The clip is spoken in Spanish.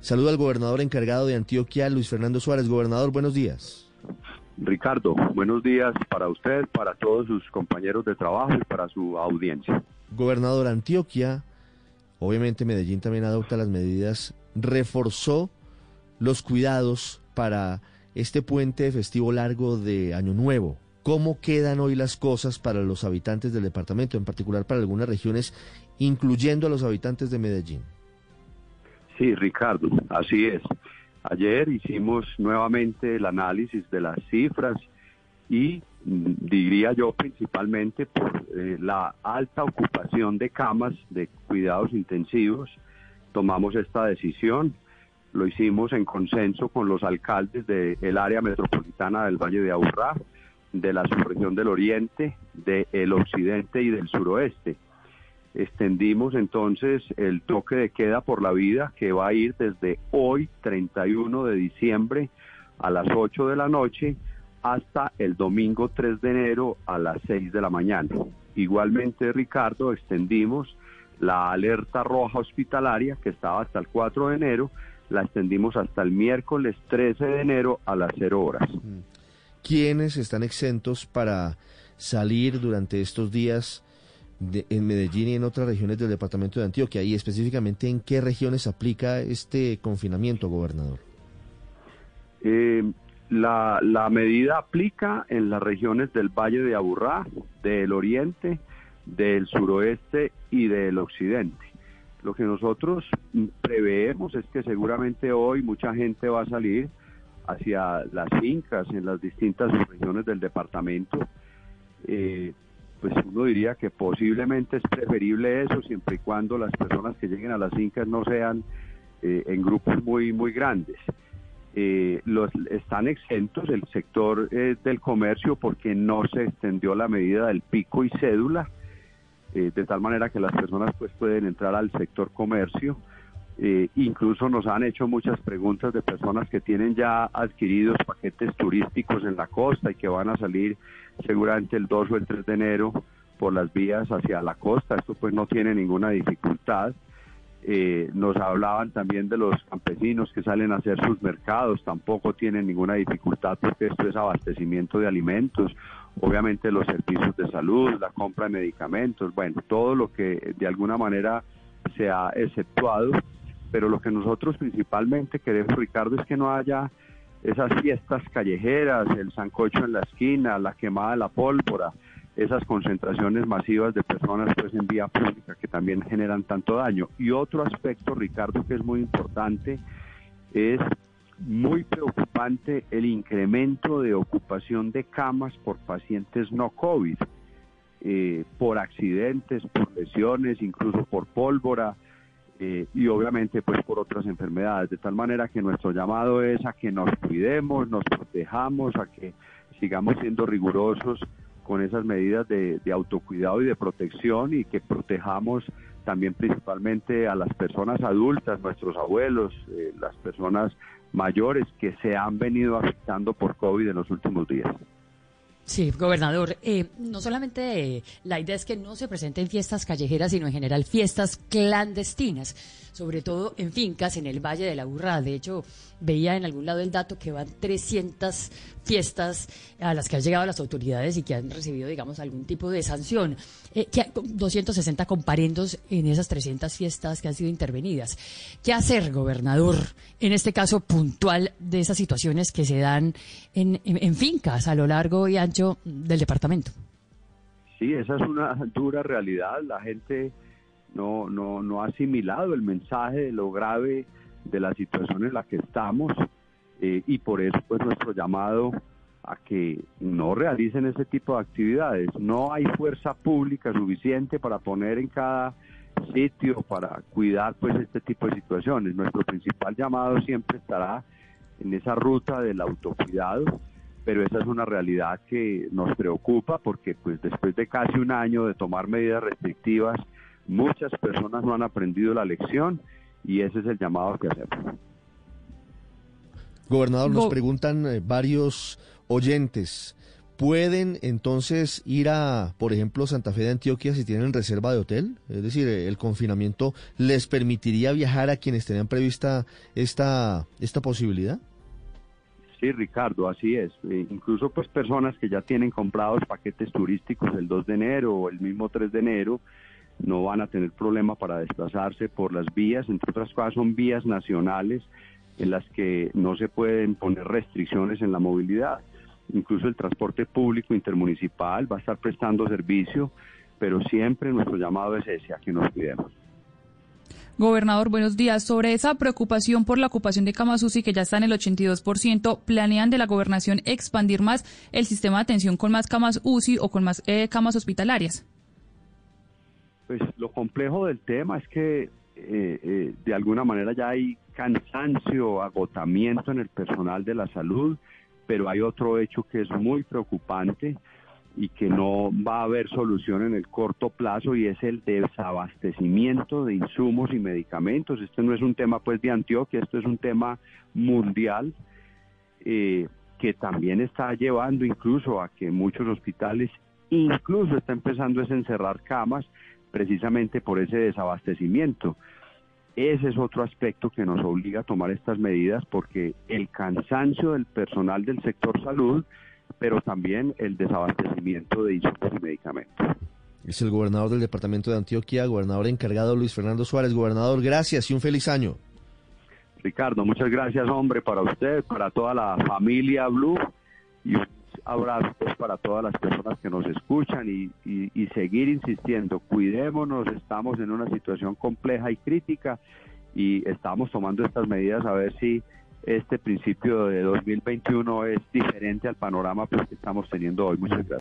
Saludo al gobernador encargado de Antioquia, Luis Fernando Suárez. Gobernador, buenos días. Ricardo, buenos días para usted, para todos sus compañeros de trabajo y para su audiencia. Gobernador Antioquia, obviamente Medellín también adopta las medidas, reforzó los cuidados para este puente festivo largo de Año Nuevo. ¿Cómo quedan hoy las cosas para los habitantes del departamento, en particular para algunas regiones, incluyendo a los habitantes de Medellín? Sí, Ricardo, así es. Ayer hicimos nuevamente el análisis de las cifras y mm, diría yo principalmente por eh, la alta ocupación de camas de cuidados intensivos, tomamos esta decisión. Lo hicimos en consenso con los alcaldes del área metropolitana del Valle de Aburrá, de la subregión del Oriente, del Occidente y del Suroeste extendimos entonces el toque de queda por la vida que va a ir desde hoy, 31 de diciembre, a las 8 de la noche, hasta el domingo 3 de enero a las 6 de la mañana. Igualmente, Ricardo, extendimos la alerta roja hospitalaria que estaba hasta el 4 de enero, la extendimos hasta el miércoles 13 de enero a las 0 horas. ¿Quiénes están exentos para salir durante estos días? En Medellín y en otras regiones del departamento de Antioquia y específicamente en qué regiones aplica este confinamiento, gobernador? Eh, la, la, medida aplica en las regiones del Valle de Aburrá, del Oriente, del Suroeste y del Occidente. Lo que nosotros preveemos es que seguramente hoy mucha gente va a salir hacia las fincas en las distintas regiones del departamento. Eh, pues uno diría que posiblemente es preferible eso siempre y cuando las personas que lleguen a las fincas no sean eh, en grupos muy muy grandes. Eh, los están exentos el sector eh, del comercio porque no se extendió la medida del pico y cédula de tal manera que las personas pues pueden entrar al sector comercio incluso nos han hecho muchas preguntas de personas que tienen ya adquiridos paquetes turísticos en la costa y que van a salir seguramente el 2 o el 3 de enero por las vías hacia la costa. Esto pues no tiene ninguna dificultad. Eh, nos hablaban también de los campesinos que salen a hacer sus mercados, tampoco tienen ninguna dificultad porque esto es abastecimiento de alimentos, obviamente los servicios de salud, la compra de medicamentos, bueno, todo lo que de alguna manera se ha exceptuado, pero lo que nosotros principalmente queremos, Ricardo, es que no haya esas fiestas callejeras, el sancocho en la esquina, la quemada de la pólvora, esas concentraciones masivas de personas pues en vía pública que también generan tanto daño. Y otro aspecto, Ricardo, que es muy importante, es muy preocupante el incremento de ocupación de camas por pacientes no COVID, eh, por accidentes, por lesiones, incluso por pólvora, eh, y obviamente pues por otras enfermedades, de tal manera que nuestro llamado es a que nos cuidemos, nos protejamos, a que sigamos siendo rigurosos con esas medidas de, autocuidado y de protección y que protejamos también principalmente a las personas adultas, nuestros abuelos, eh, las personas mayores que se han venido afectando por COVID en los últimos días. Sí, gobernador, eh, no solamente eh, la idea es que no se presenten fiestas callejeras, sino en general fiestas clandestinas, sobre todo en fincas en el Valle de la Burra. De hecho, veía en algún lado el dato que van 300 fiestas a las que han llegado las autoridades y que han recibido, digamos, algún tipo de sanción. Eh, que, 260 comparendos en esas 300 fiestas que han sido intervenidas. ¿Qué hacer, gobernador, en este caso puntual de esas situaciones que se dan en, fincas a lo largo y ancho? Del departamento. Sí, esa es una dura realidad. La gente no, no, no ha asimilado el mensaje de lo grave de la situación en la que estamos eh, y por eso pues nuestro llamado a que no realicen ese tipo de actividades. No hay fuerza pública suficiente para poner en cada sitio para cuidar pues este tipo de situaciones. Nuestro principal llamado siempre estará en esa ruta del autocuidado pero esa es una realidad que nos preocupa porque pues después de casi un año de tomar medidas restrictivas, muchas personas no han aprendido la lección y ese es el llamado que hacemos. Gobernador, nos preguntan eh, varios oyentes pueden entonces ir a, por ejemplo, Santa Fe de Antioquia si tienen reserva de hotel? Es decir, el confinamiento les permitiría viajar a quienes tenían prevista esta, esta posibilidad? Sí, Ricardo, así es. Eh, incluso pues personas que ya tienen comprados paquetes turísticos el 2 de enero o el mismo 3 de enero no van a tener problema para desplazarse por las vías, entre otras cosas son vías nacionales en las que no se pueden poner restricciones en la movilidad incluso el transporte público intermunicipal va a estar prestando servicio, pero siempre nuestro llamado es ese, a que nos cuidemos. Gobernador, buenos días. Sobre esa preocupación por la ocupación de camas UCI, que ya está en el 82%, ¿planean de la gobernación expandir más el sistema de atención con más camas UCI o con más eh, camas hospitalarias? Pues lo complejo del tema es que eh, eh, de alguna manera ya hay cansancio, agotamiento en el personal de la salud pero hay otro hecho que es muy preocupante y que no va a haber solución en el corto plazo y es el desabastecimiento de insumos y medicamentos. Este no es un tema pues de Antioquia, esto es un tema mundial eh, que también está llevando incluso a que muchos hospitales incluso está empezando a encerrar camas precisamente por ese desabastecimiento. Ese es otro aspecto que nos obliga a tomar estas medidas porque el cansancio del personal del sector salud, pero también el desabastecimiento de insumos y medicamentos. Es el gobernador del departamento de Antioquia, gobernador encargado Luis Fernando Suárez. Gobernador, gracias y un feliz año. Ricardo, muchas gracias, hombre, para usted, para toda la familia Blue y un abrazo para todas las personas que nos escuchan y, y, seguir insistiendo, cuidémonos, estamos en una situación compleja y crítica y estamos tomando estas medidas a ver si este principio de 2021 es diferente al panorama pues, que estamos teniendo hoy. Muchas gracias.